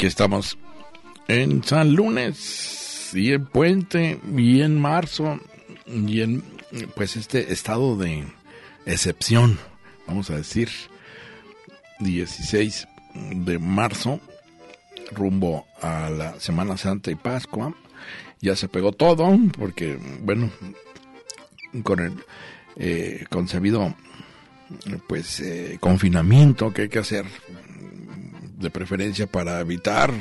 Aquí estamos en San Lunes y en Puente y en marzo y en pues este estado de excepción, vamos a decir, 16 de marzo, rumbo a la Semana Santa y Pascua. Ya se pegó todo, porque, bueno, con el eh, concebido pues eh, confinamiento que hay que hacer de preferencia para evitar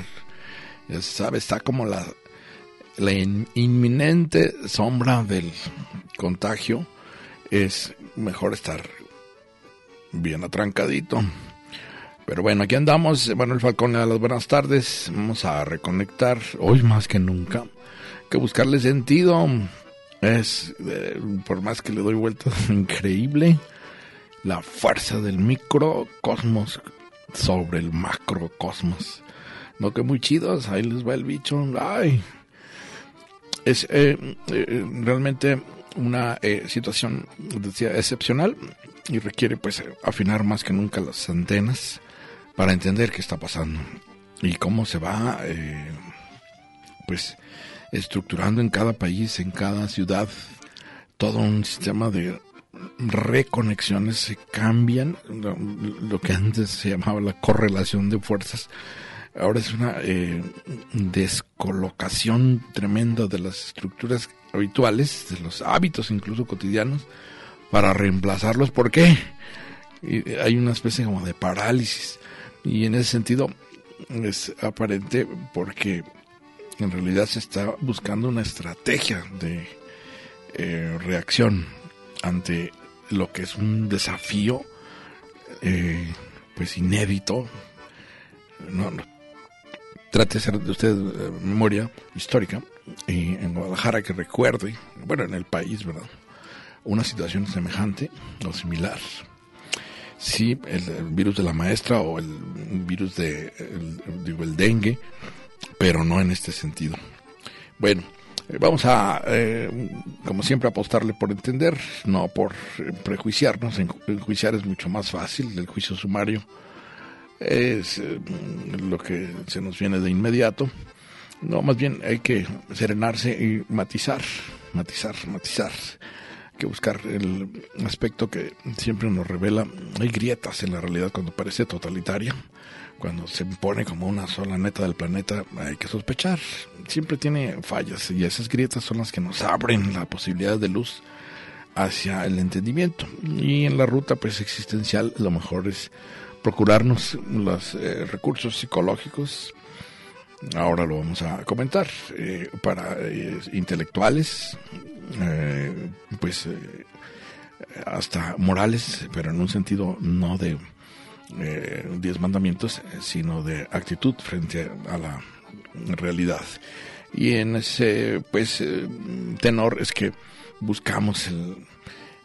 ya se sabe está como la la inminente sombra del contagio es mejor estar bien atrancadito pero bueno, aquí andamos. Manuel Falcón, a las buenas tardes. Vamos a reconectar hoy más que nunca. Que buscarle sentido. Es, eh, por más que le doy vueltas, increíble la fuerza del microcosmos sobre el macrocosmos. No que muy chidos, ahí les va el bicho. Ay. Es eh, eh, realmente una situación decía, excepcional y requiere pues afinar más que nunca las antenas para entender qué está pasando y cómo se va eh, pues estructurando en cada país, en cada ciudad, todo un sistema de reconexiones se cambian, lo, que antes se llamaba la correlación de fuerzas, ahora es una eh, descolocación tremenda de las estructuras habituales, de los hábitos incluso cotidianos, para reemplazarlos. ¿Por qué? Y hay una especie como de parálisis. Y en ese sentido es aparente porque en realidad se está buscando una estrategia de eh, reacción ante lo que es un desafío eh, pues inédito. No, Trate de hacer de usted eh, memoria histórica en Guadalajara que recuerde, bueno, en el país, ¿verdad? Una situación semejante o similar sí, el, virus de la maestra o el virus de, digo, el dengue, pero no en este sentido. Bueno, vamos a, eh, como siempre, apostarle por entender, no por prejuiciarnos. Enjuiciar es mucho más fácil, el juicio sumario es eh, lo que se nos viene de inmediato. No, más bien hay que serenarse y matizar, matizar, matizar que buscar el aspecto que siempre nos revela. Hay grietas en la realidad cuando parece totalitaria, cuando se impone como una sola neta del planeta, hay que sospechar. Siempre tiene fallas y esas grietas son las que nos abren la posibilidad de luz hacia el entendimiento. Y en la ruta pues existencial lo mejor es procurarnos los eh, recursos psicológicos ahora lo vamos a comentar, eh, para eh, intelectuales, pues hasta morales, pero en un sentido no de eh, diez mandamientos, sino de actitud frente a la realidad. Y en ese pues tenor es que buscamos el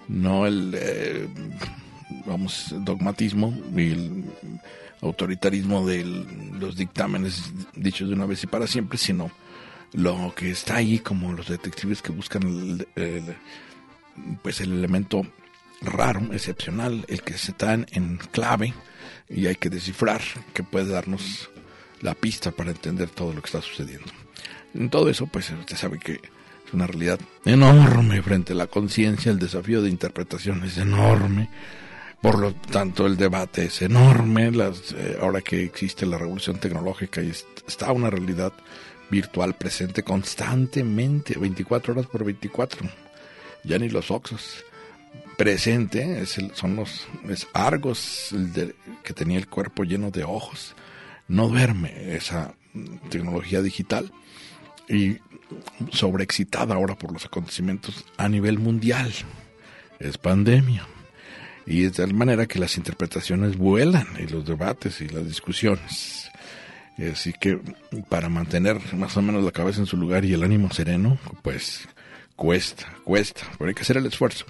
no el vamos dogmatismo y el autoritarismo de los dictámenes dichos de una vez y para siempre, sino lo que está ahí como los detectives que buscan el, pues el elemento raro, excepcional, el que se está en clave y hay que descifrar que puede darnos la pista para entender todo lo que está sucediendo. En todo eso, pues usted sabe que es una realidad enorme frente a la conciencia, el desafío de interpretación es enorme, por lo tanto el debate es enorme, las, eh, ahora que existe la revolución tecnológica y está una realidad virtual presente constantemente, 24 horas por 24. Ya ni los oxos. Presente es son los argos que tenía el cuerpo lleno de ojos. No duerme esa tecnología digital. y sobreexcitada ahora por los acontecimientos a nivel mundial. Es pandemia. Y es de tal manera que las interpretaciones vuelan y los debates y las discusiones. Así que para mantener más o menos la cabeza en su lugar y el ánimo sereno, pues cuesta, cuesta, pero hay que hacer el esfuerzo.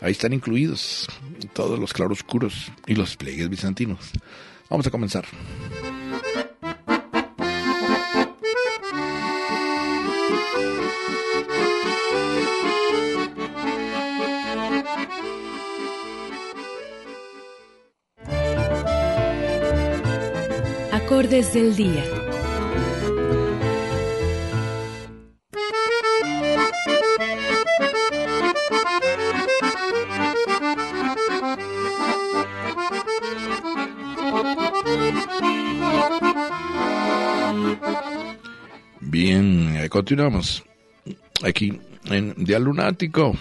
Ahí están incluidos todos los claroscuros y los pliegues bizantinos. Vamos a comenzar. Acordes del día. Bien, eh, continuamos aquí en Día Lunático.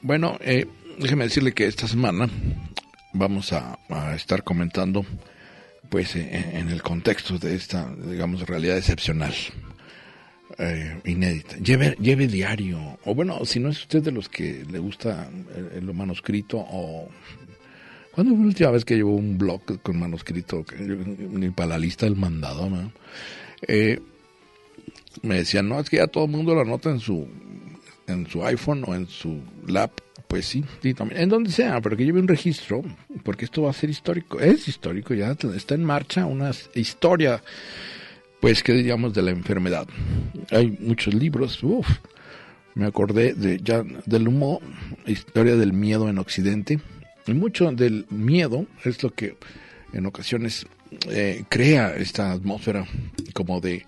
Bueno, eh, déjeme decirle que esta semana vamos a, estar comentando pues eh, en el contexto de esta, digamos, realidad excepcional, eh, inédita. Lleve, lleve diario, o bueno, si no es usted de los que le gusta lo manuscrito, o... ¿Cuándo fue la última vez que llevó un blog con manuscrito? Ni para la lista del mandado, ¿no? Eh, me decían, no, es que ya todo el mundo lo anota en su, en su iPhone o en su lap pues sí, sí, también, en donde sea, pero que lleve un registro, porque esto va a ser histórico, es histórico, ya está en marcha una historia, pues, que diríamos, de la enfermedad. Hay muchos libros, uff, me acordé de ya del humo, historia del miedo en Occidente, y mucho del miedo es lo que en ocasiones eh, crea esta atmósfera como de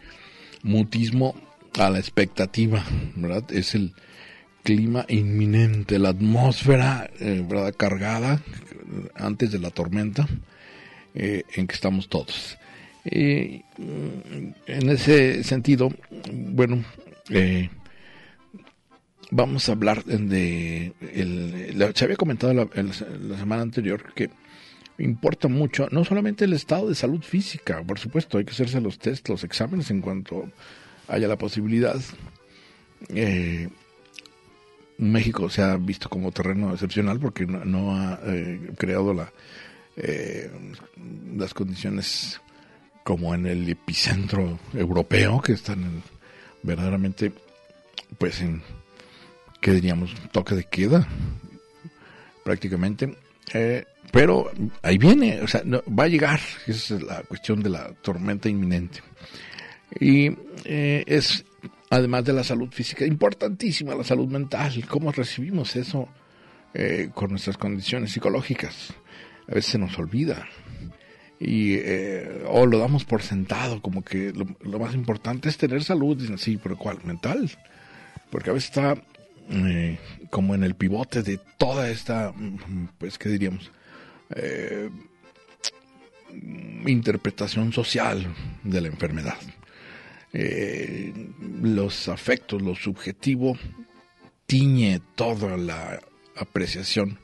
mutismo a la expectativa, ¿verdad? Es el clima inminente, la atmósfera eh, ¿verdad? cargada antes de la tormenta eh, en que estamos todos. en ese sentido, bueno, eh, vamos a hablar de... El, se había comentado la semana anterior que importa mucho, no solamente el estado de salud física, por supuesto, hay que hacerse los test, los exámenes en cuanto haya la posibilidad. Eh, México se ha visto como terreno excepcional porque no, ha eh, creado la, eh, las condiciones como en el epicentro europeo que están verdaderamente pues en qué diríamos toque de queda prácticamente eh, pero ahí viene o sea va a llegar esa es la cuestión de la tormenta inminente y es además de la salud física, importantísima la salud mental, cómo recibimos eso eh, con nuestras condiciones psicológicas. A veces se nos olvida y eh, o lo damos por sentado, como que lo, más importante es tener salud, dicen, sí, pero ¿cuál? Mental. Porque a veces está eh, como en el pivote de toda esta, pues, ¿qué diríamos? Interpretación social de la enfermedad eh, los afectos, lo subjetivo, tiñe toda la apreciación,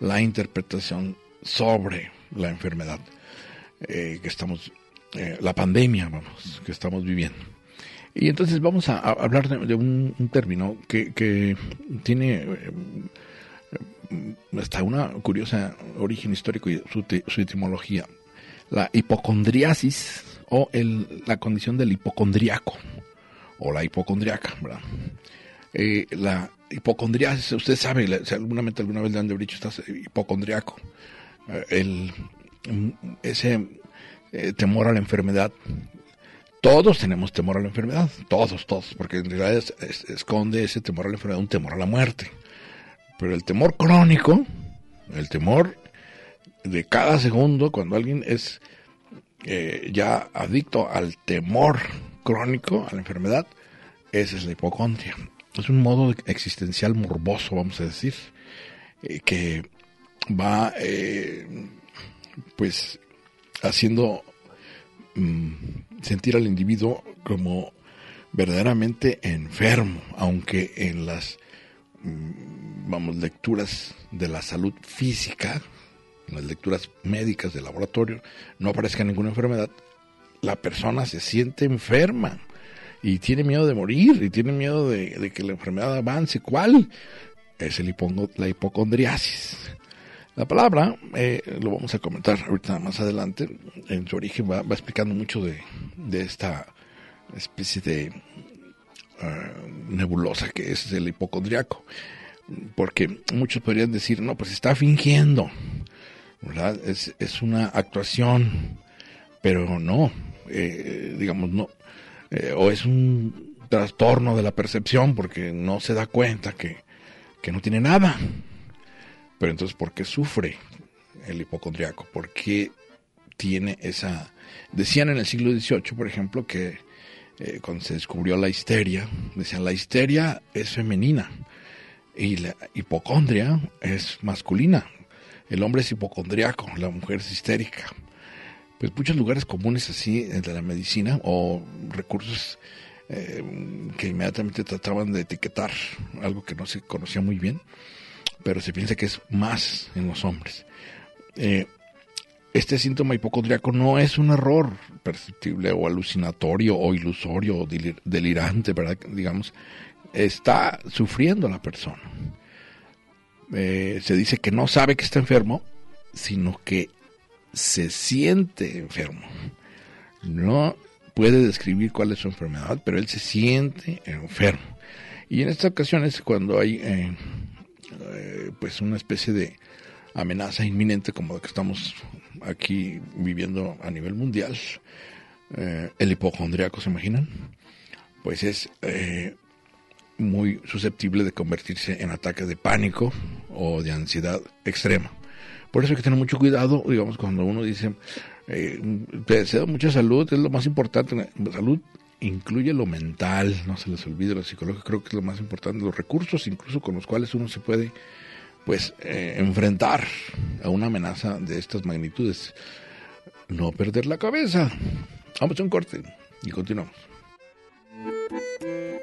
la interpretación sobre la enfermedad eh, que estamos, eh, la pandemia, vamos, que estamos viviendo. Y entonces vamos a, hablar de, un, término que, que tiene eh, hasta una curiosa origen histórico y su, su etimología. La hipocondriasis o el, la condición del hipocondriaco o la hipocondriaca. Eh, la hipocondriasis, usted sabe, seguramente alguna vez le han de dicho, hipocondriaco. Eh, el, mm, ese eh, temor a la enfermedad, todos tenemos temor a la enfermedad, todos, todos, porque en realidad esconde ese temor a la enfermedad un temor a la muerte. Pero el temor crónico, el temor de cada segundo, cuando alguien es eh, ya adicto al temor crónico, a la enfermedad, esa es la hipocondria. Es un modo existencial morboso, vamos a decir, eh, que va eh, pues haciendo mm, sentir al individuo como verdaderamente enfermo, aunque en las mm, vamos lecturas de la salud física las lecturas médicas de laboratorio, no aparezca ninguna enfermedad, la persona se siente enferma y tiene miedo de morir y tiene miedo de, que la enfermedad avance. ¿Cuál? Es el la hipocondriasis. La palabra, eh, lo vamos a comentar ahorita más adelante, en su origen va, explicando mucho de, esta especie de ah, nebulosa que es el hipocondriaco. Porque muchos podrían decir, no, pues está fingiendo. Es, es una actuación, pero no, eh, digamos, no, eh, o es un trastorno de la percepción porque no se da cuenta que, que no tiene nada. Pero entonces, ¿por qué sufre el hipocondriaco? ¿Por qué tiene esa... Decían en el siglo XVIII, por ejemplo, que eh, cuando se descubrió la histeria, decían, la histeria es femenina y la hipocondria es masculina. El hombre es hipocondriaco, la mujer es histérica. Pues muchos lugares comunes así de la medicina o recursos eh, que inmediatamente trataban de etiquetar algo que no se conocía muy bien, pero se piensa que es más en los hombres. Eh, este síntoma hipocondriaco no es un error perceptible o alucinatorio o ilusorio o delirante, ¿verdad? Digamos, está sufriendo la persona. Eh, se dice que no sabe que está enfermo, sino que se siente enfermo. No puede describir cuál es su enfermedad, pero él se siente enfermo. Y en estas ocasiones, cuando hay eh, eh, pues una especie de amenaza inminente como la que estamos aquí viviendo a nivel mundial, el hipocondriaco, ¿se imaginan? Pues es muy susceptible de convertirse en ataque de pánico o de ansiedad extrema. Por eso hay que tener mucho cuidado, digamos, cuando uno dice, eh, deseo mucha salud, es lo más importante, salud incluye lo mental, no se les olvide lo psicológico, creo que es lo más importante, los recursos incluso con los cuales uno se puede pues eh, enfrentar a una amenaza de estas magnitudes. No perder la cabeza. Vamos a un corte y continuamos.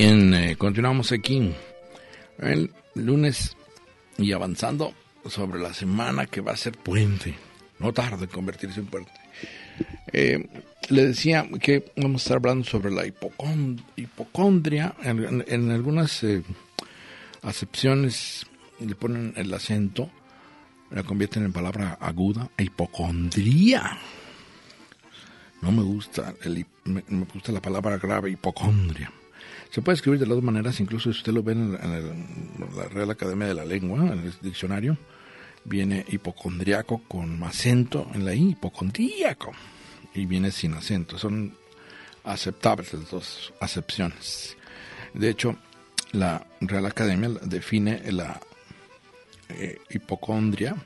Bien, eh, continuamos aquí el lunes y avanzando sobre la semana que va a ser puente, no tarde en convertirse en puente. Eh, le decía que vamos a estar hablando sobre la hipocondria. En, algunas eh, acepciones le ponen el acento, la convierten en palabra aguda, hipocondría. No me gusta, me, gusta la palabra grave, hipocondria. Se puede escribir de las dos maneras, incluso si usted lo ve en, la Real Academia de la Lengua, en el diccionario, viene hipocondriaco con acento en la I, hipocondríaco, y viene sin acento. Son aceptables las dos acepciones. De hecho, la Real Academia define la eh, hipocondria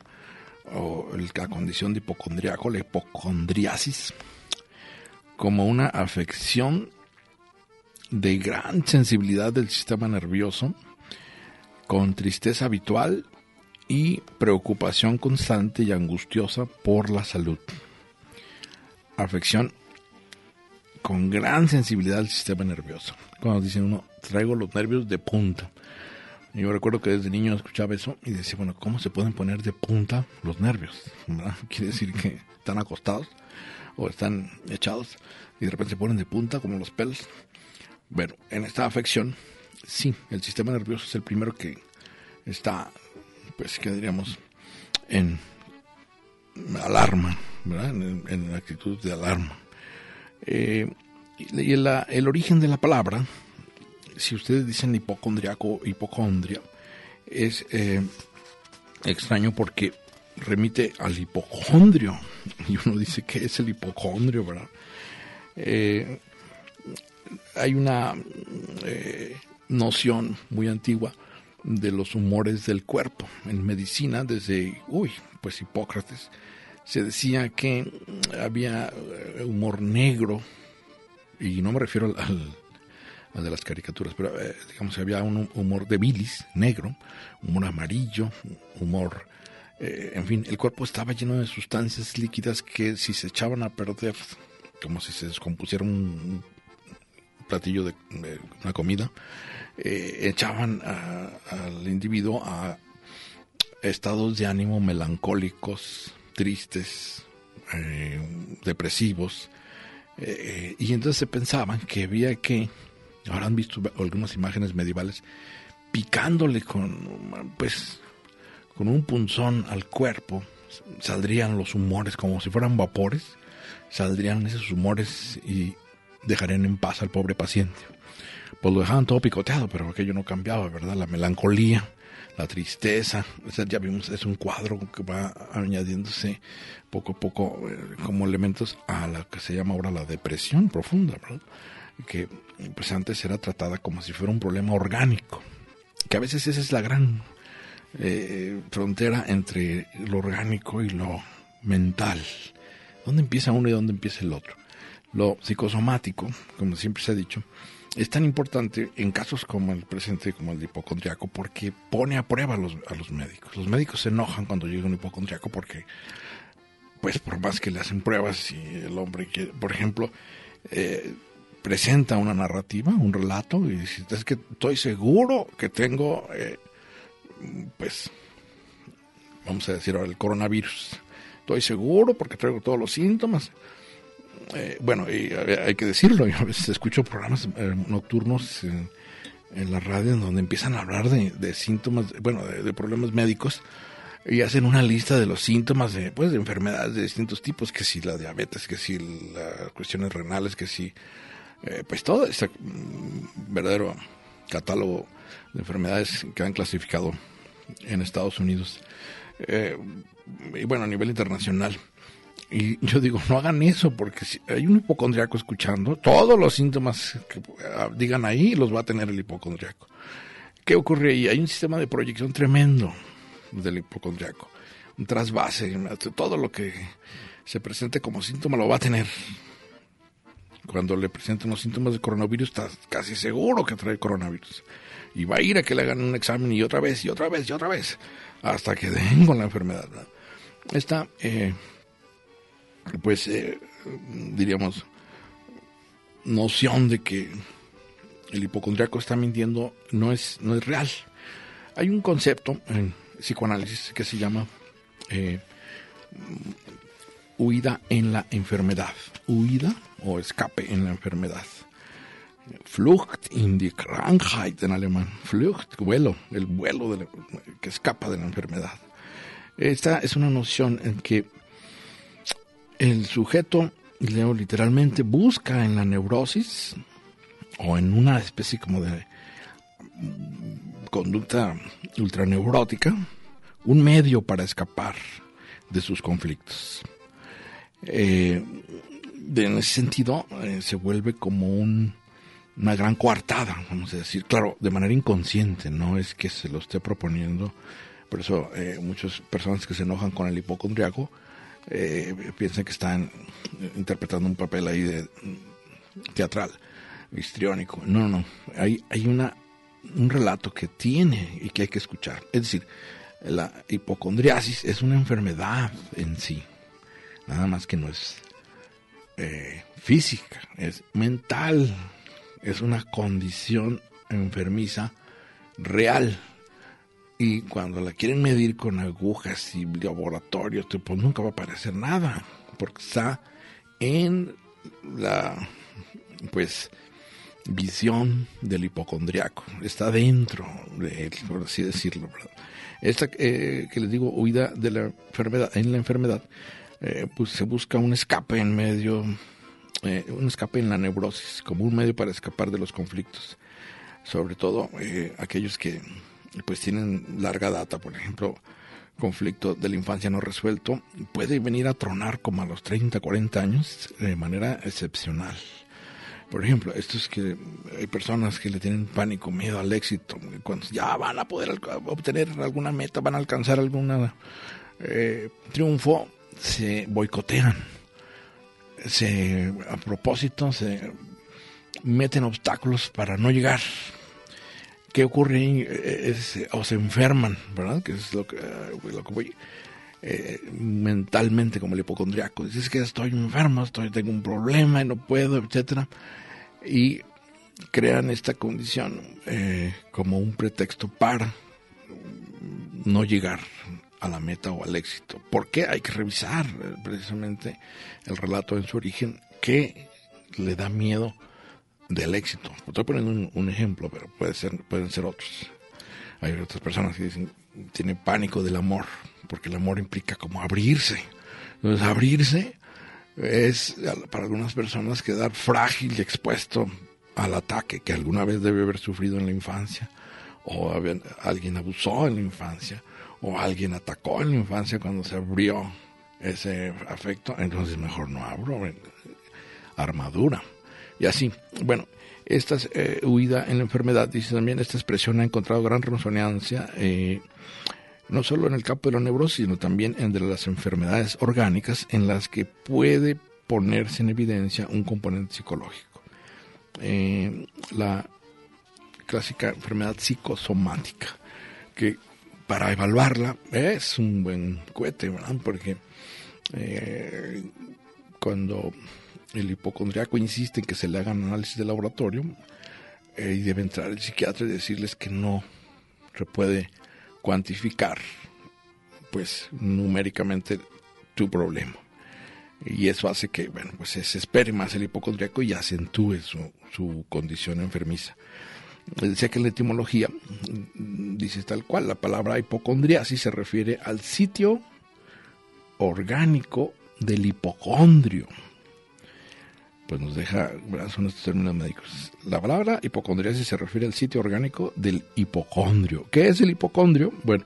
o la condición de hipocondriaco, la hipocondriasis, como una afección de gran sensibilidad del sistema nervioso, con tristeza habitual y preocupación constante y angustiosa por la salud. Afección con gran sensibilidad al sistema nervioso. Cuando dicen uno, traigo los nervios de punta. Yo recuerdo que desde niño escuchaba eso y decía, bueno, ¿cómo se pueden poner de punta los nervios? Quiere decir que están acostados o están echados y de repente se ponen de punta como los pelos. Bueno, en esta afección, sí, el sistema nervioso es el primero que está pues que diríamos en alarma, ¿verdad? En, actitud de alarma. Eh, y el, origen de la palabra, si ustedes dicen hipocondriaco, hipocondria, es eh, extraño porque remite al hipocondrio. Y uno dice que es el hipocondrio, ¿verdad? Eh, hay una eh, noción muy antigua de los humores del cuerpo. En medicina, desde, uy, pues Hipócrates, se decía que había eh, humor negro, y no me refiero al, de las caricaturas, pero eh, digamos que había un humor de bilis, negro, humor amarillo, humor, eh, en fin, el cuerpo estaba lleno de sustancias líquidas que si se echaban a perder, como si se descompusiera un platillo de, una comida, eh, echaban al individuo a estados de ánimo melancólicos, tristes, depresivos, y entonces se pensaban que había que Ahora han visto algunas imágenes medievales picándole con, pues, con un punzón al cuerpo, saldrían los humores como si fueran vapores, saldrían esos humores y dejarían en paz al pobre paciente. Pues lo dejaban todo picoteado, pero aquello no cambiaba, ¿verdad? La melancolía, la tristeza, ya vimos, es un cuadro que va añadiéndose poco a poco eh, como elementos a la que se llama ahora la depresión profunda, ¿verdad? que pues antes era tratada como si fuera un problema orgánico, que a veces esa es la gran eh, frontera entre lo orgánico y lo mental. ¿Dónde empieza uno y dónde empieza el otro? Lo psicosomático, como siempre se ha dicho, es tan importante en casos como el presente, como el de hipocondriaco, porque pone a prueba a los, a los médicos. Los médicos se enojan cuando llega un hipocondriaco porque, pues por más que le hacen pruebas y el hombre que, por ejemplo, eh, presenta una narrativa, un relato, y dice, es que estoy seguro que tengo, eh, pues, vamos a decir ahora, el coronavirus. Estoy seguro porque traigo todos los síntomas. Eh, bueno, y hay que decirlo, yo a veces escucho programas eh, nocturnos en, la radio en donde empiezan a hablar de, síntomas, bueno, de, problemas médicos y hacen una lista de los síntomas de, pues, de enfermedades de distintos tipos, que si la diabetes, que si las cuestiones renales, que si eh, pues todo ese mm, verdadero catálogo de enfermedades que han clasificado en Estados Unidos. Eh, y bueno a nivel internacional y yo digo no hagan eso porque si hay un hipocondriaco escuchando todos los síntomas que ah, digan ahí los va a tener el hipocondriaco ¿qué ocurre ahí? hay un sistema de proyección tremendo del hipocondriaco un trasvase todo lo que se presente como síntoma lo va a tener cuando le presenten los síntomas de coronavirus, está casi seguro que trae coronavirus. Y va a ir a que le hagan un examen y otra vez, y otra vez, y otra vez, hasta que den con la enfermedad. Esta, eh, pues, eh, diríamos, noción de que el hipocondriaco está mintiendo no es, no es real. Hay un concepto en psicoanálisis que se llama eh, huida en la enfermedad. Huida o escape en la enfermedad. Flucht in die Krankheit en alemán. Flucht, vuelo, el vuelo que escapa de la enfermedad. Esta es una noción en que el sujeto, leo literalmente, busca en la neurosis o en una especie como de conducta ultraneurótica un medio para escapar de sus conflictos. Eh, en ese sentido eh, se vuelve como un, una gran coartada, vamos a decir, claro, de manera inconsciente, no es que se lo esté proponiendo, por eso eh, muchas personas que se enojan con el hipocondriaco eh, piensan que están interpretando un papel ahí de teatral, histriónico. No, no, hay, hay una, un relato que tiene y que hay que escuchar. Es decir, la hipocondriasis es una enfermedad en sí, nada más que no es eh, física, es mental, es una condición enfermiza real. Y cuando la quieren medir con agujas y laboratorios, pues nunca va a aparecer nada, porque está en la pues visión del hipocondriaco, está dentro de él, por así decirlo. Esta eh, que les digo, huida de la enfermedad, en la enfermedad, eh, pues se busca un escape en medio, eh, un escape en la neurosis, como un medio para escapar de los conflictos. Sobre todo eh, aquellos que pues tienen larga data, por ejemplo, conflicto de la infancia no resuelto, puede venir a tronar como a los 30, 40 años de manera excepcional. Por ejemplo, esto es que hay personas que le tienen pánico, miedo al éxito, cuando ya van a poder obtener alguna meta, van a alcanzar algún eh, triunfo, se boicotean, se a propósito se meten obstáculos para no llegar. ¿Qué ocurre? o se enferman, ¿verdad? Que es lo que, que voy eh, mentalmente como el hipocondriaco. Dices que estoy enfermo, estoy, tengo un problema y no puedo, etcétera. Y crean esta condición eh, como un pretexto para no llegar a la meta o al éxito. ¿Por qué? Hay que revisar eh, precisamente el relato en su origen que le da miedo del éxito. Estoy poniendo un, ejemplo, pero puede ser, pueden ser otros. Hay otras personas que dicen, tiene pánico del amor porque el amor implica como abrirse. Entonces, abrirse es para algunas personas quedar frágil y expuesto al ataque que alguna vez debe haber sufrido en la infancia, o alguien abusó en la infancia, o alguien atacó en la infancia cuando se abrió ese afecto, entonces mejor no abro, armadura. Y así, bueno, esta eh, huida en la enfermedad, dice también, esta expresión ha encontrado gran resonancia eh, no solo en el campo de la neurosis, sino también en de las enfermedades orgánicas en las que puede ponerse en evidencia un componente psicológico. Eh, la clásica enfermedad psicosomática, que para evaluarla es un buen cohete, ¿verdad? Porque cuando el hipocondriaco insiste en que se le hagan análisis de laboratorio, eh, y debe entrar el psiquiatra y decirles que no se puede cuantificar, pues numéricamente tu problema. Y eso hace que, bueno, pues se espere más el hipocondriaco y acentúe su, su condición enfermiza. Decía que la etimología dice tal cual, la palabra hipocondriasis se refiere al sitio orgánico del hipocondrio. Pues nos deja, son estos términos médicos. La palabra hipocondriasis se refiere al sitio orgánico del hipocondrio. ¿Qué es el hipocondrio? Bueno,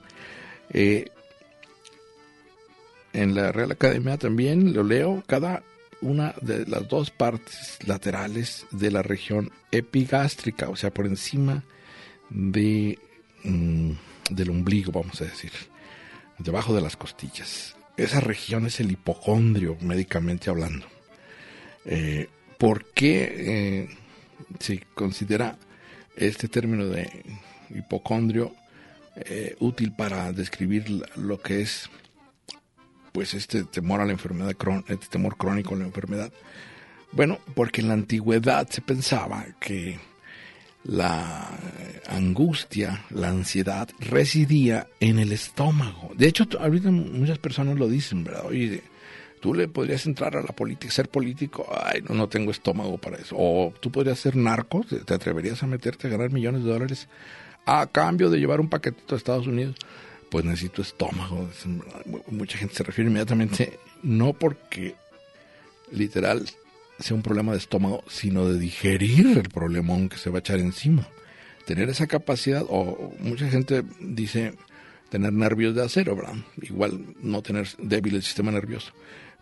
eh, en la Real Academia también lo leo, cada una de las dos partes laterales de la región epigástrica, o sea, por encima de, mm, del ombligo, vamos a decir, debajo de las costillas. Esa región es el hipocondrio, médicamente hablando. Eh, ¿Por qué eh, se considera este término de hipocondrio eh, útil para describir lo que es pues este temor a la enfermedad, este temor crónico a la enfermedad? Bueno, porque en la antigüedad se pensaba que la angustia, la ansiedad residía en el estómago. De hecho, ahorita muchas personas lo dicen, ¿verdad? Oye, tú le podrías entrar a la política, ser político, ay, no, no tengo estómago para eso. O tú podrías ser narco, te atreverías a meterte a ganar millones de dólares a cambio de llevar un paquetito a Estados Unidos. Pues necesito estómago. Mucha gente se refiere inmediatamente, no porque literal sea un problema de estómago, sino de digerir el problemón que se va a echar encima. Tener esa capacidad, o mucha gente dice tener nervios de acero. Igual no tener débil el sistema nervioso.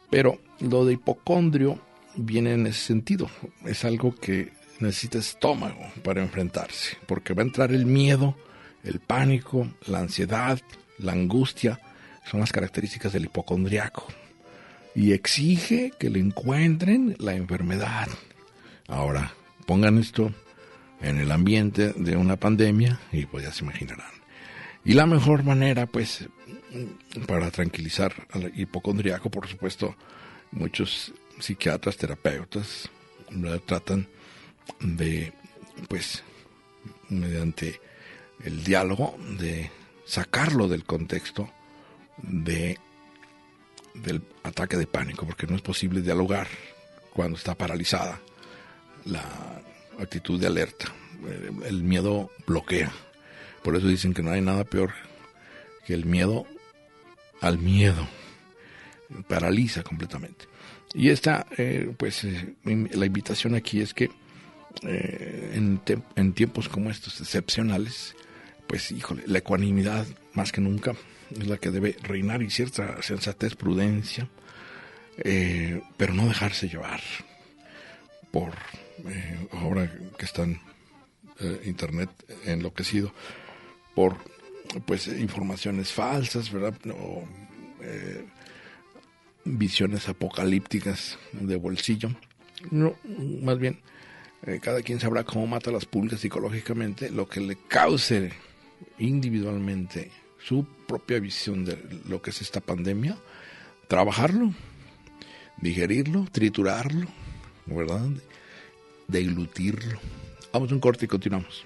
Pero lo de hipocondrio viene en ese sentido. Es algo que necesita estómago para enfrentarse, porque va a entrar el miedo, el pánico, la ansiedad, la angustia, son las características del hipocondriaco. Y exige que le encuentren la enfermedad. Ahora, pongan esto en el ambiente de una pandemia y pues ya se imaginarán. Y la mejor manera, pues, para tranquilizar al hipocondriaco, por supuesto, muchos psiquiatras, terapeutas, tratan de, pues, mediante el diálogo, de sacarlo del contexto de, del ataque de pánico, porque no es posible dialogar cuando está paralizada la actitud de alerta. El miedo bloquea. Por eso dicen que no hay nada peor que el miedo al miedo. Paraliza completamente. Y esta, eh, pues, eh, la invitación aquí es que eh, en, en, tiempos como estos excepcionales, pues, híjole, la ecuanimidad más que nunca es la que debe reinar y cierta sensatez, prudencia, pero no dejarse llevar por eh, ahora que están eh, internet enloquecido por pues informaciones falsas, ¿verdad? Eh, visiones apocalípticas de bolsillo. No, más bien, eh, cada quien sabrá cómo mata las pulgas psicológicamente, lo que le cause individualmente su propia visión de lo que es esta pandemia, trabajarlo, digerirlo, triturarlo, ¿verdad? Deglutirlo. Vamos a un corte y continuamos.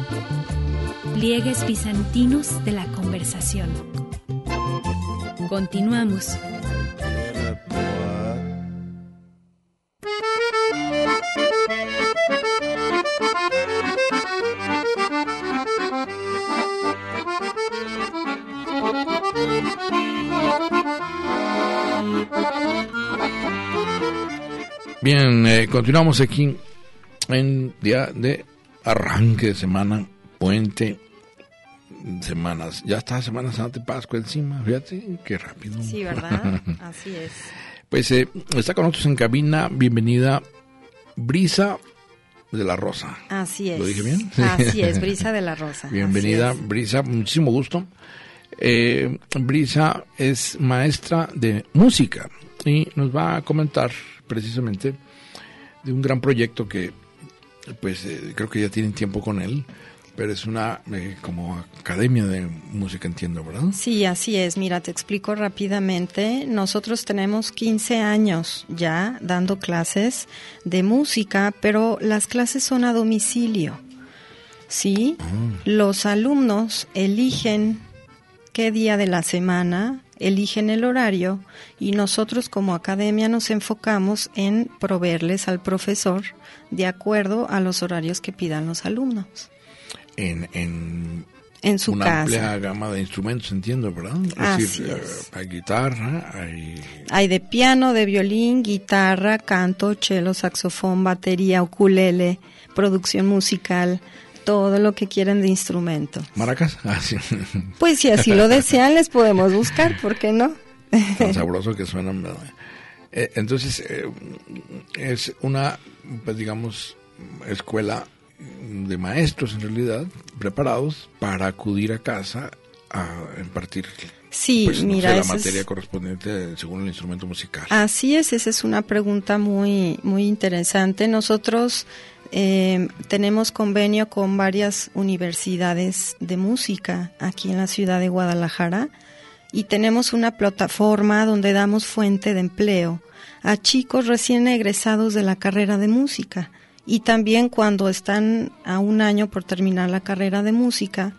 Pliegues bizantinos de la conversación. Continuamos. Bien, eh, continuamos aquí en día de arranque de semana, puente, semanas. Ya está Semana Santa de Pascua encima, fíjate, qué rápido. Sí, ¿verdad? Así es. Pues eh, está con nosotros en cabina, bienvenida Brisa de la Rosa. Así es. ¿Lo dije bien? Así es, Brisa de la Rosa. Bienvenida. Brisa, muchísimo gusto. Eh, Brisa es maestra de música y nos va a comentar precisamente de un gran proyecto que pues eh, creo que ya tienen tiempo con él, pero es una eh, como academia de música, entiendo, ¿verdad? Sí, así es. Mira, te explico rápidamente. Nosotros tenemos 15 años ya dando clases de música, pero las clases son a domicilio. ¿Sí? Los alumnos eligen qué día de la semana, eligen el horario y nosotros como academia nos enfocamos en proveerles al profesor de acuerdo a los horarios que pidan los alumnos. En, en En su una casa. amplia gama de instrumentos, entiendo, ¿verdad? Así decir, eh, es. hay guitarra, hay Hay de piano, de violín, guitarra, canto, cello, saxofón, batería, ukulele, producción musical, todo lo que quieran de instrumento. maracas. Ah, sí. Pues si así lo desean, les podemos buscar, ¿por qué no? tan sabroso que suenan. ¿verdad? Eh, entonces, eh, es una, pues digamos, escuela de maestros en realidad, preparados para acudir a casa a impartir Sí, pues, no sé, la es- materia correspondiente según el instrumento musical. Así es, esa es una pregunta muy, muy interesante. Nosotros eh, tenemos convenio con varias universidades de música aquí en la ciudad de Guadalajara y tenemos una plataforma donde damos fuente de empleo a chicos recién egresados de la carrera de música y también cuando están a un año por terminar la carrera de música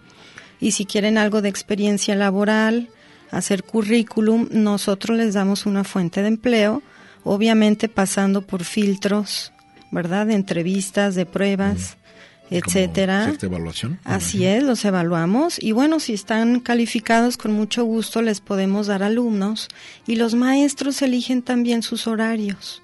y si quieren algo de experiencia laboral, hacer currículum, nosotros les damos una fuente de empleo, obviamente pasando por filtros, ¿verdad? De entrevistas, de pruebas, Como etcétera. cierta evaluación. Así imagino. es, los evaluamos y bueno, si están calificados con mucho gusto les podemos dar alumnos y los maestros eligen también sus horarios.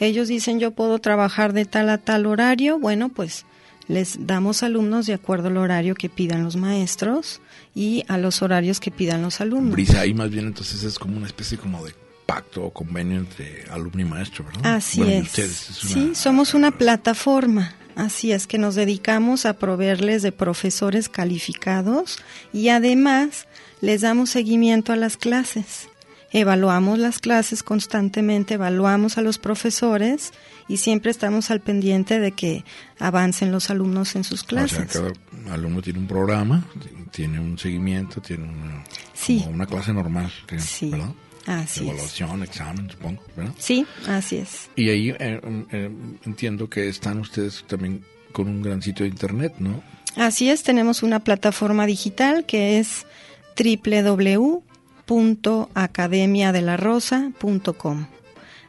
Ellos dicen yo puedo trabajar de tal a tal horario, bueno, pues les damos alumnos de acuerdo al horario que pidan los maestros y a los horarios que pidan los alumnos. Brisa, ahí más bien entonces es como una especie como de pacto o convenio entre alumno y maestro, ¿verdad? Así Bueno, es. ustedes, es una- Sí, somos una plataforma. Así es que nos dedicamos a proveerles de profesores calificados y además les damos seguimiento a las clases. Evaluamos las clases constantemente, evaluamos a los profesores y siempre estamos al pendiente de que avancen los alumnos en sus O clases. sea, cada alumno tiene un programa, tiene un seguimiento, tiene una, Sí. como una clase normal, digamos, Sí, ¿verdad? así es. Evaluación, examen, supongo, ¿verdad? Sí, así es. Y ahí eh, eh, entiendo que están ustedes también con un gran sitio de internet, ¿no? Así es, tenemos una plataforma digital que es www.academiadelarosa.com.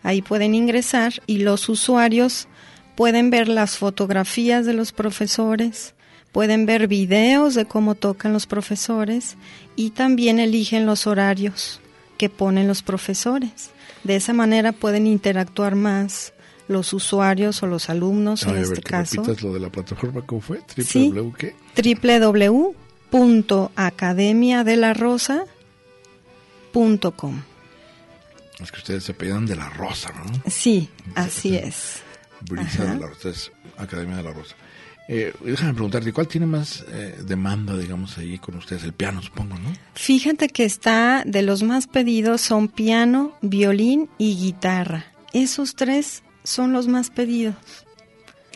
Ahí pueden ingresar y los usuarios pueden ver las fotografías de los profesores, pueden ver videos de cómo tocan los profesores y también eligen los horarios que ponen los profesores. De esa manera pueden interactuar más los usuarios o los alumnos Ay, en a este que caso. repitas lo de la plataforma, ¿cómo fue? Sí. www qué? www.academiadelarosa.com. Es que ustedes se pedían de la Rosa, ¿no? Sí, así es. Brisa Ajá. de la Rosa, es Academia de la Rosa. Eh, déjame preguntarte, ¿cuál tiene más eh, demanda, digamos, ahí con ustedes? El piano, supongo, ¿no? Fíjate que está de los más pedidos son piano, violín y guitarra. Esos tres son los más pedidos.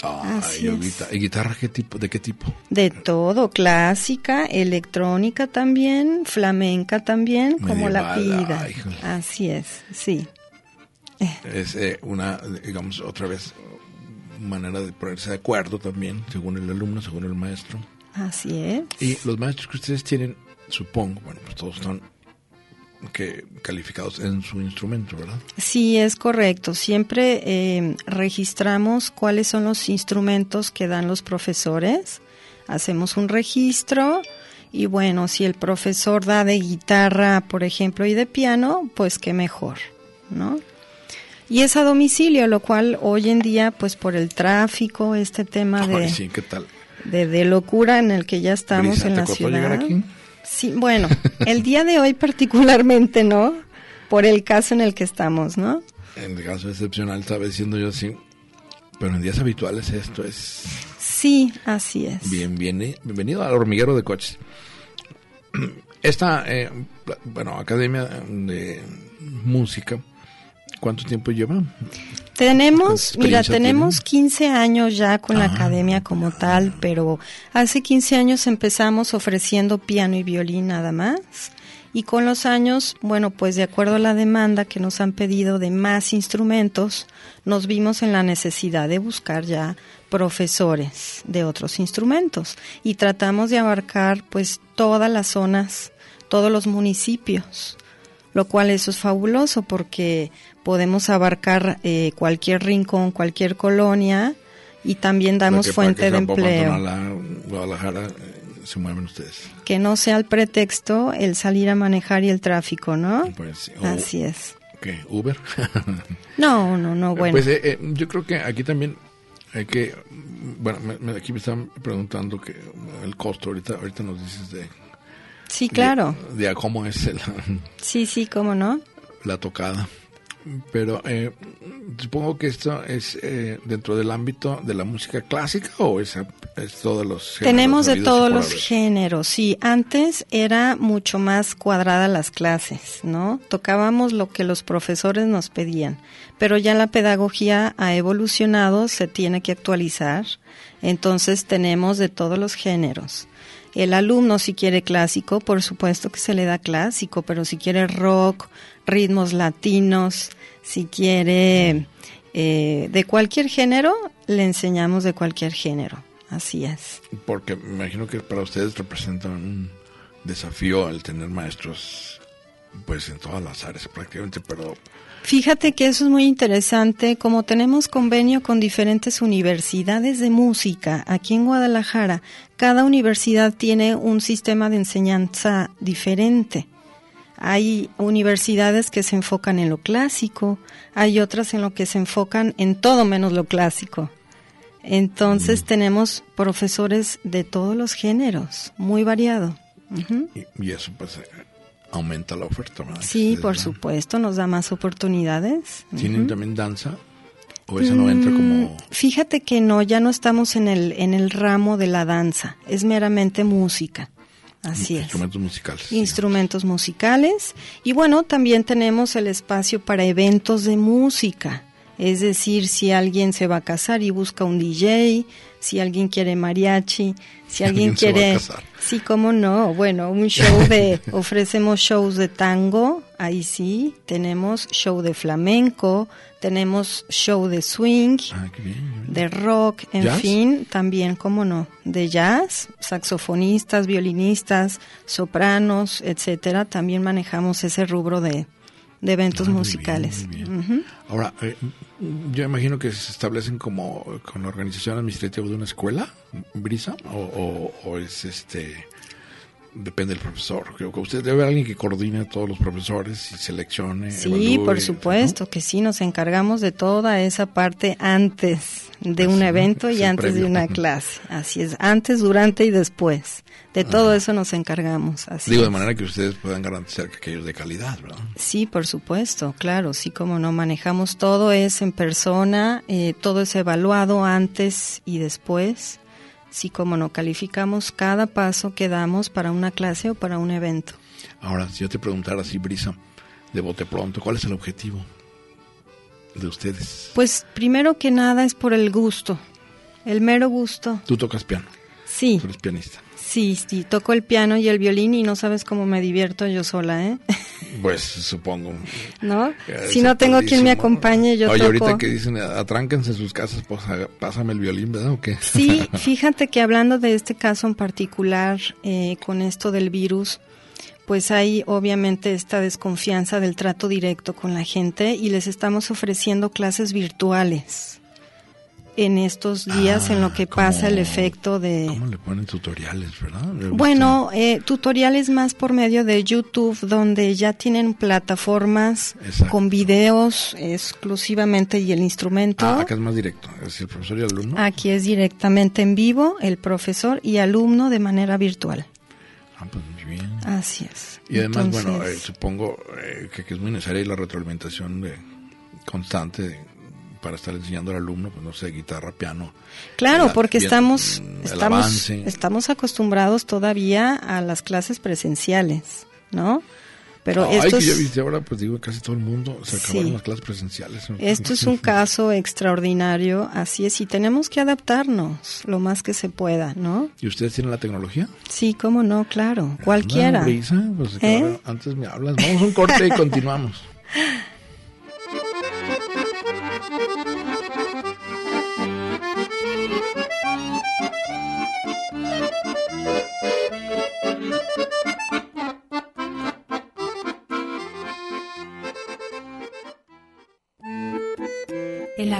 Ay, guita- ¿y guitarra qué tipo? ¿De qué tipo? De todo, clásica, electrónica también, flamenca también, como la pida. ay. Así es, sí. Es eh, una, digamos, otra vez, manera de ponerse de acuerdo también, según el alumno, según el maestro. Así es. Y los maestros que ustedes tienen, supongo, bueno, pues todos están que calificados en su instrumento, ¿verdad? Sí, es correcto. Siempre eh, registramos cuáles son los instrumentos que dan los profesores. Hacemos un registro y bueno, si el profesor da de guitarra, por ejemplo, y de piano, pues qué mejor, ¿no? Y es a domicilio, lo cual hoy en día, pues por el tráfico, este tema de, Ay, sí, ¿qué tal? de, de locura en el que ya estamos Brisa, en ¿te la costó ciudad. llegar aquí? Sí, bueno, el día de hoy particularmente, ¿no? Por el caso en el que estamos, ¿no? En el caso excepcional estaba diciendo yo así, pero en días habituales esto es Sí, así es. bien, bien, bienvenido al hormiguero de coches. Esta, eh, bueno, Academia de Música, ¿cuánto tiempo lleva? Tenemos, ¿Cuánta mira, tenemos tienen? 15 años ya con la Ah, academia como tal, pero hace 15 años empezamos ofreciendo piano y violín nada más. Y con los años, bueno, pues de acuerdo a la demanda que nos han pedido de más instrumentos, nos vimos en la necesidad de buscar ya profesores de otros instrumentos y tratamos de abarcar pues todas las zonas, todos los municipios lo cual eso es fabuloso porque podemos abarcar eh, cualquier rincón, cualquier colonia y también damos fuente de empleo. Guadalajara, eh, se mueven ustedes. Que no sea el pretexto el salir a manejar y el tráfico, ¿no? Pues, o- Así es. ¿Qué? ¿Uber? No, no, no, bueno. Pues eh, eh, yo creo que aquí también hay que, bueno, me- me- aquí me están preguntando que el costo, ahorita, ahorita nos dices de, sí, claro. de, de cómo es el- Sí, sí, cómo no. la tocada. Pero eh, supongo que esto es eh, dentro del ámbito de la música clásica o es, es todos los géneros Tenemos de todos los géneros, sí. Antes era mucho más cuadrada las clases, ¿no? Tocábamos lo que los profesores nos pedían, pero ya la pedagogía ha evolucionado, se tiene que actualizar, entonces tenemos de todos los géneros. El alumno si quiere clásico, por supuesto que se le da clásico, pero si quiere rock, ritmos latinos, si quiere eh, de cualquier género, le enseñamos de cualquier género. Así es. Porque me imagino que para ustedes representa un desafío el tener maestros pues en todas las áreas prácticamente, pero Fíjate que eso es muy interesante, como tenemos convenio con diferentes universidades de música aquí en Guadalajara, cada universidad tiene un sistema de enseñanza diferente. Hay universidades que se enfocan en lo clásico, hay otras en lo que se enfocan en todo menos lo clásico. Entonces tenemos profesores de todos los géneros, muy variado. Y, y eso pues aumenta la oferta, ¿verdad? Sí, por dan. supuesto, nos da más oportunidades. ¿Tienen Ujú. también danza? ¿O eso no entra como...? Mm, Fíjate que no, ya no estamos en el, en el ramo de la danza, es meramente música. Así es. Instrumentos musicales. Instrumentos musicales. Y bueno, también tenemos el espacio para eventos de música. Es decir, si alguien se va a casar y busca un DJ, si alguien quiere mariachi, si alguien quiere... Sí, cómo no. Bueno, un show de... ofrecemos shows de tango, ahí sí. Tenemos show de flamenco, tenemos show de swing, Ah, qué bien. de rock, en ¿Jazz? fin, también, cómo no, de jazz, saxofonistas, violinistas, sopranos, etcétera, también manejamos ese rubro de, de eventos Ah, muy musicales. bien, muy bien. Ujú. Ahora, eh, yo imagino que se establecen como con la organización administrativa de una escuela, Brisa, o, o- o es este. Depende del profesor. Creo que usted debe haber alguien que coordine a todos los profesores y seleccione. Sí, evalúe, por supuesto que sí, nos encargamos de toda esa parte antes de un evento y antes de una clase. Así es, antes, durante y después. De todo eso nos encargamos. Así Digo, de manera que ustedes puedan garantizar que aquello es de calidad, ¿verdad? Sí, por supuesto, claro, sí, como no manejamos todo es en persona, eh, todo es evaluado antes y después, sí, como no calificamos cada paso que damos para una clase o para un evento. Ahora, si yo te preguntara así, Brisa, de bote pronto, ¿cuál es el objetivo de ustedes? Pues primero que nada es por el gusto, el mero gusto. Tú tocas piano, Sí, tú eres pianista. sí, sí, toco el piano y el violín y no sabes cómo me divierto yo sola, ¿eh? Pues supongo. ¿No? Eh, Si no tengo quien me acompañe, yo Oye, toco. ahorita que dicen, atránquense en sus casas, pues pásame el violín, ¿verdad? ¿O qué? Sí, fíjate que hablando de este caso en particular, eh, con esto del virus, pues hay obviamente esta desconfianza del trato directo con la gente y les estamos ofreciendo clases virtuales en estos días en lo que Ah, pasa el ¿cómo- efecto de... ¿Cómo le ponen tutoriales, verdad? Bueno, eh, tutoriales más por medio de YouTube, donde ya tienen plataformas Exacto. con videos exclusivamente y el instrumento. Ah, acá es más directo, es el profesor y el alumno. Aquí es directamente en vivo, el profesor y alumno de manera virtual. Ah, pues bien. Así es. Y además, bueno, eh, supongo eh, que, que es muy necesaria la retroalimentación de, constante de- para estar enseñando al alumno, pues no sé, guitarra, piano. claro, la- porque bien, estamos estamos avance. estamos acostumbrados todavía a las clases presenciales, ¿no? Pero Ay, esto que ya ahora, pues digo, casi todo el mundo se Sí. acabaron las clases presenciales. esto es un caso extraordinario, así es, y tenemos que adaptarnos lo más que se pueda, ¿no? ¿Y ustedes tienen la tecnología? Sí, cómo no, claro, cualquiera. Brisa, pues, ¿Eh? claro, antes me hablas. Vamos a un corte y continuamos.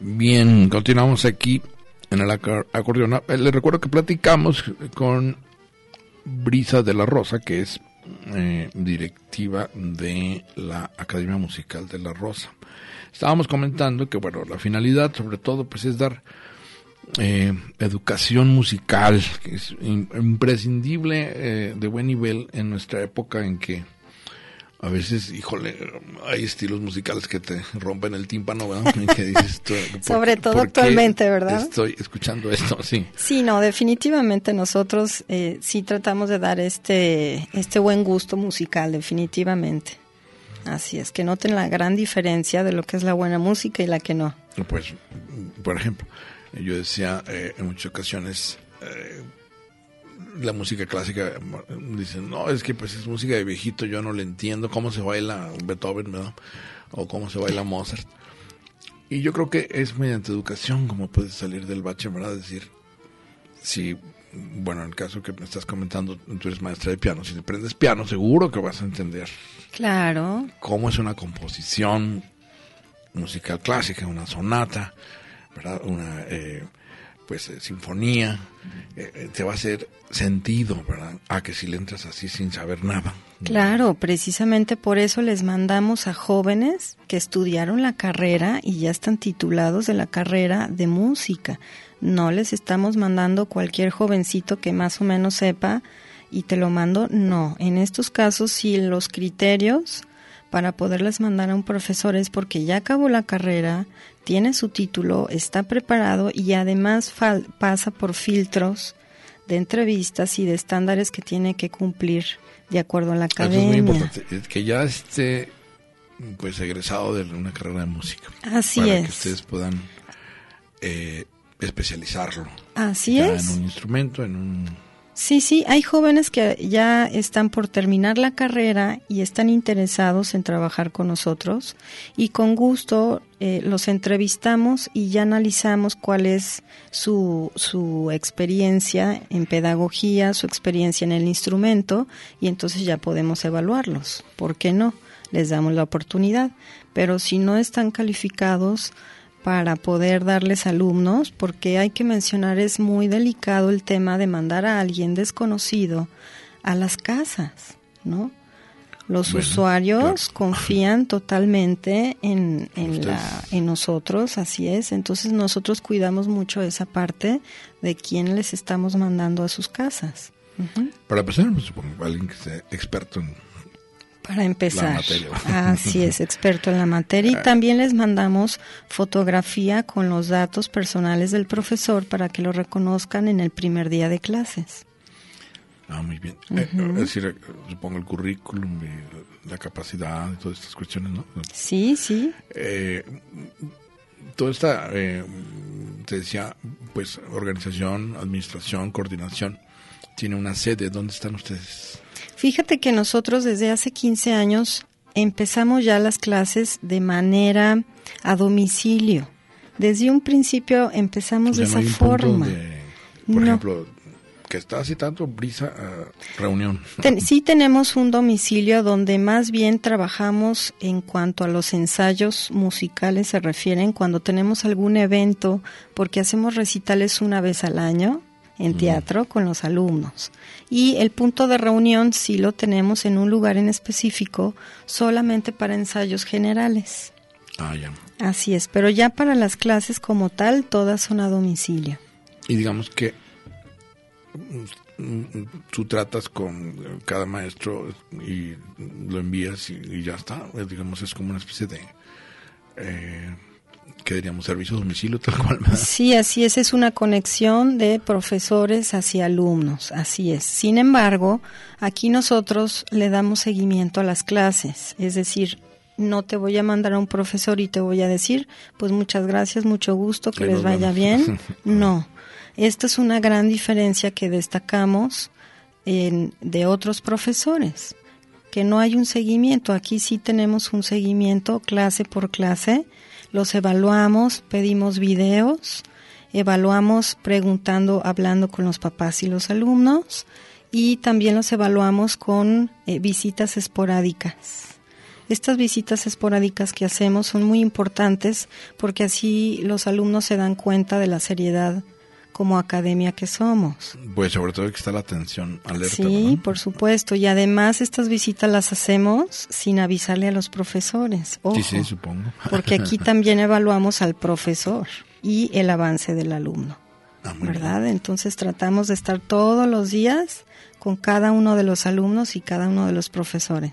Bien, continuamos aquí en el acor- acordeón. Ah, Les recuerdo que platicamos con Brisa de la Rosa, que es eh, directiva de la Academia Musical de la Rosa. Estábamos comentando que, bueno, la finalidad sobre todo pues es dar eh, educación musical, que es im- imprescindible eh, de buen nivel en nuestra época en que a veces, híjole, hay estilos musicales que te rompen el tímpano, ¿verdad? Que dices, tú, ¿por Sobre todo actualmente, ¿verdad? Estoy escuchando esto, sí. Sí, no, definitivamente nosotros eh, sí tratamos de dar este, este buen gusto musical, definitivamente. Así es, que noten la gran diferencia de lo que es la buena música y la que no. Pues, por ejemplo, yo decía eh, en muchas ocasiones, eh, la música clásica, dicen, no, es que pues es música de viejito, yo no le entiendo cómo se baila Beethoven, ¿verdad? O cómo se baila Mozart. Y yo creo que es mediante educación como puedes salir del bache, ¿verdad? Decir, si, bueno, en el caso que me estás comentando, tú eres maestra de piano, si te aprendes piano, seguro que vas a entender Claro, cómo es una composición musical clásica, una sonata, ¿verdad? Una eh, pues eh, sinfonía, eh, eh, te va a hacer sentido, ¿verdad? A que si le entras así sin saber nada. claro, precisamente por eso les mandamos a jóvenes que estudiaron la carrera y ya están titulados de la carrera de música. No les estamos mandando cualquier jovencito que más o menos sepa y te lo mando. No, en estos casos sí los criterios para poderles mandar a un profesor es porque ya acabó la carrera, tiene su título, está preparado y además pasa por filtros de entrevistas y de estándares que tiene que cumplir de acuerdo a la academia. Eso es muy importante, que ya esté pues egresado de una carrera de música. Así para es. que ustedes puedan eh, especializarlo. Así es. En un instrumento, en un Sí, sí, hay jóvenes que ya están por terminar la carrera y están interesados en trabajar con nosotros y con gusto eh, los entrevistamos y ya analizamos cuál es su, su experiencia en pedagogía, su experiencia en el instrumento y entonces ya podemos evaluarlos. ¿Por qué no? Les damos la oportunidad. Pero si no están calificados, para poder darles alumnos, porque hay que mencionar, es muy delicado el tema de mandar a alguien desconocido a las casas, ¿no? Los usuarios confían totalmente en, en, la, en nosotros, así es. Entonces nosotros cuidamos mucho esa parte de quién les estamos mandando a sus casas. Para empezar, pues, supongo, alguien que sea experto en para empezar. Así es, experto en la materia. Y ah. también les mandamos fotografía con los datos personales del profesor para que lo reconozcan en el primer día de clases. Ah, muy bien. Eh, es decir, supongo el currículum, la capacidad, todas estas cuestiones, ¿no? Sí, sí. Eh, toda esta, eh, te decía, pues, organización, administración, coordinación, tiene una sede. ¿Dónde están ustedes? Fíjate que nosotros desde hace 15 años empezamos ya las clases de manera a domicilio. Desde un principio empezamos de esa forma. por ejemplo, que está así tanto brisa reunión. sí tenemos un domicilio donde más bien trabajamos en cuanto a los ensayos musicales se refieren, cuando tenemos algún evento, porque hacemos recitales una vez al año en teatro con los alumnos. Y el punto de reunión sí lo tenemos en un lugar en específico solamente para ensayos generales. Ah, ya. Así es, pero ya para las clases como tal, todas son a domicilio. Y digamos que mm, tú tratas con cada maestro y lo envías y, ya está. Digamos, es como una especie de... Eh, que diríamos servicio a domicilio tal cual. Sí, así es, es una conexión de profesores hacia alumnos, así es. Sin embargo, aquí nosotros le damos seguimiento a las clases, es decir, no te voy a mandar a un profesor y te voy a decir, pues muchas gracias, mucho gusto, que les vaya bien. No, esta es una gran diferencia que destacamos en, de otros profesores, que no hay un seguimiento. Aquí sí tenemos un seguimiento clase por clase los evaluamos, pedimos videos, evaluamos preguntando, hablando con los papás y los alumnos y también los evaluamos con eh, visitas esporádicas. Estas visitas esporádicas que hacemos son muy importantes porque así los alumnos se dan cuenta de la seriedad como academia que somos. Pues sobre todo que está la atención alerta. Sí, por supuesto. Y además estas visitas las hacemos sin avisarle a los profesores. sí, sí, supongo. Porque aquí también evaluamos al profesor y el avance del alumno. Ah, ¿Verdad? Entonces tratamos de estar todos los días con cada uno de los alumnos y cada uno de los profesores.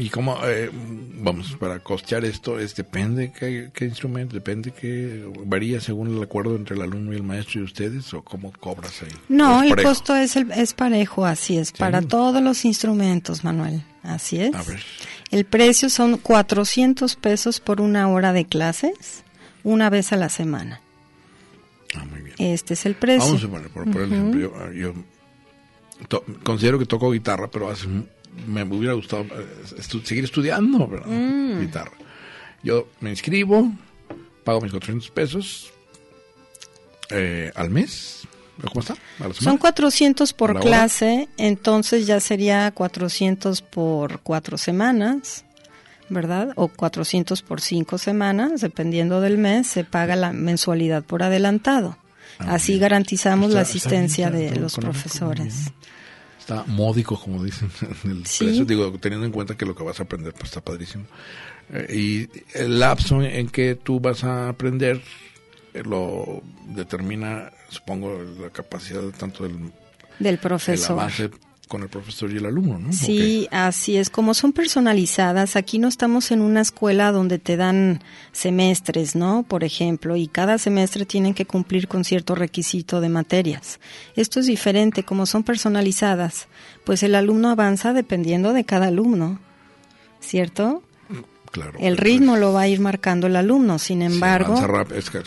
¿Y cómo, eh, vamos, para costear esto, es depende qué, qué instrumento, depende qué, varía según el acuerdo entre el alumno y el maestro y ustedes, o cómo cobras ahí? No, el costo es, el, es parejo, así es, para todos los instrumentos, Manuel, así es. A ver. El precio son 400 pesos por una hora de clases, una vez a la semana. Ah, muy bien. Este es el precio. Vamos a poner, por, ejemplo, yo, considero que toco guitarra, pero hace me hubiera gustado eh, seguir estudiando mm. guitarra. Yo me inscribo, pago mis 400 pesos eh, al mes. ¿Cómo está? Son 400 por clase, entonces ya sería 400 por cuatro semanas, ¿verdad? O 400 por cinco semanas, dependiendo del mes, se paga la mensualidad por adelantado. Ah, Así garantizamos la asistencia de los profesores módico, como dicen en el precio, digo, teniendo en cuenta que lo que vas a aprender pues está padrísimo. Eh, y el lapso en que tú vas a aprender eh, lo determina, supongo, la capacidad tanto del del profesor. Con el profesor y el alumno, ¿no? Sí, así es. Como son personalizadas, aquí no estamos en una escuela donde te dan semestres, ¿no? Por ejemplo, y cada semestre tienen que cumplir con cierto requisito de materias. Esto es diferente, como son personalizadas, pues el alumno avanza dependiendo de cada alumno, ¿cierto? El ritmo lo va a ir marcando el alumno, sin embargo... es que,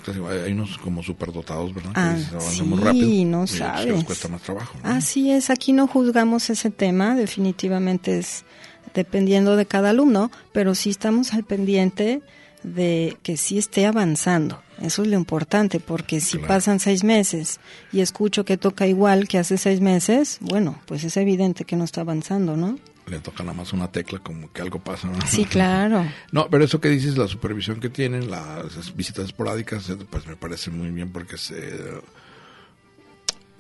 hay unos como superdotados, ¿verdad? Ah, sí, muy rápido, no sabes. cuesta más trabajo. Así es, aquí no juzgamos ese tema, definitivamente es dependiendo de cada alumno, pero sí estamos al pendiente de que sí esté avanzando. Eso es lo importante, porque si pasan seis meses y escucho que toca igual que hace seis meses, bueno, pues es evidente que no está avanzando, ¿no? Le toca nada más una tecla como que algo pasa. Sí, claro. No, pero eso que dices, la supervisión que tienen, las visitas esporádicas, eh, pues me parece muy bien porque se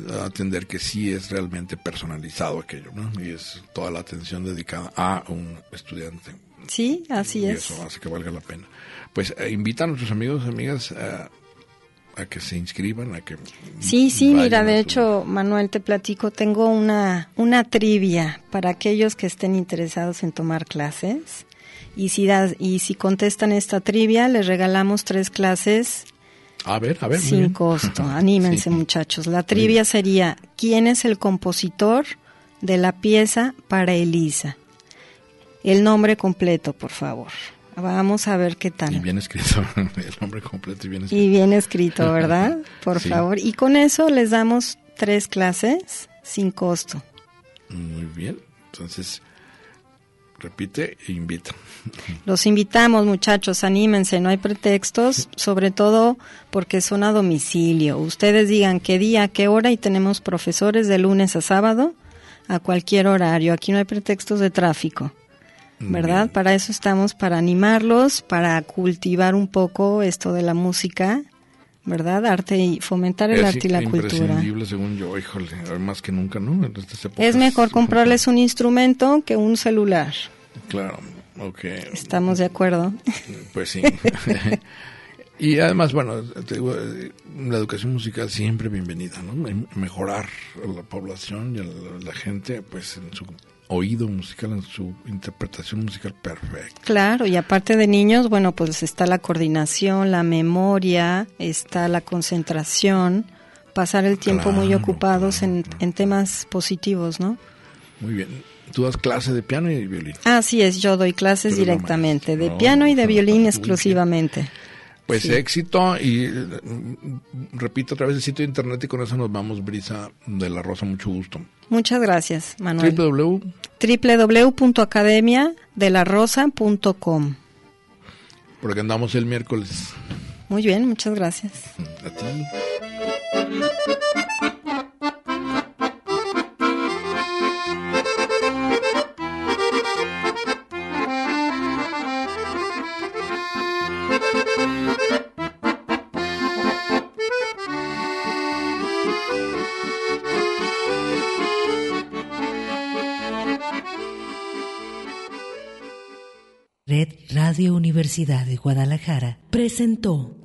a atender que sí es realmente personalizado aquello, ¿no? Y es toda la atención dedicada a un estudiante. Sí, así y es. Eso hace que valga la pena. Pues eh, invita a nuestros amigos y amigas a a que se inscriban, a que... Sí, sí, mira, de hecho, Manuel, te platico, tengo una, una trivia para aquellos que estén interesados en tomar clases. Y si, das, y si contestan esta trivia, les regalamos tres clases a ver, a ver. Sin costo. Anímense, muchachos. La trivia sería: ¿quién es el compositor de la pieza para Elisa? El nombre completo, por favor. Vamos a ver qué tal. Y bien escrito, el nombre completo y bien escrito. Y bien escrito, ¿verdad? Por favor. Y con eso les damos tres clases sin costo. Muy bien. Entonces, repite e invita. Los invitamos, muchachos, anímense, no hay pretextos, sobre todo porque son a domicilio. Ustedes digan qué día, qué hora y tenemos profesores de lunes a sábado a cualquier horario. Aquí no hay pretextos de tráfico. ¿Verdad? Para eso estamos, para animarlos, para cultivar un poco esto de la música, ¿verdad? Arte y fomentar el arte y la cultura. según yo, híjole, más que nunca, ¿no? es mejor comprarles un instrumento que un celular. Claro, ok. Estamos de acuerdo. Pues sí. y además, bueno, la educación musical siempre bienvenida, ¿no? Mejorar a la población y a la gente, pues en su oído musical, en su interpretación musical perfecta. Claro, y aparte de niños, bueno, pues está la coordinación, la memoria, está la concentración, pasar el tiempo muy ocupados en, en temas positivos, ¿no? Muy bien. ¿Tú das clase de piano y de violín? Así es, yo doy clases directamente, de piano y de violín exclusivamente. Pues éxito y mm, repito a través del sitio de internet y con eso nos vamos, Brisa de la Rosa, mucho gusto. Muchas gracias, Manuel. www. www.academiadelarosa.com Porque andamos el miércoles. Muy bien, muchas gracias. A ti. Universidad de Guadalajara presentó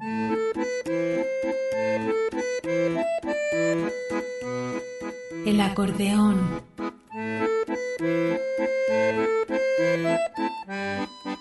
El acordeón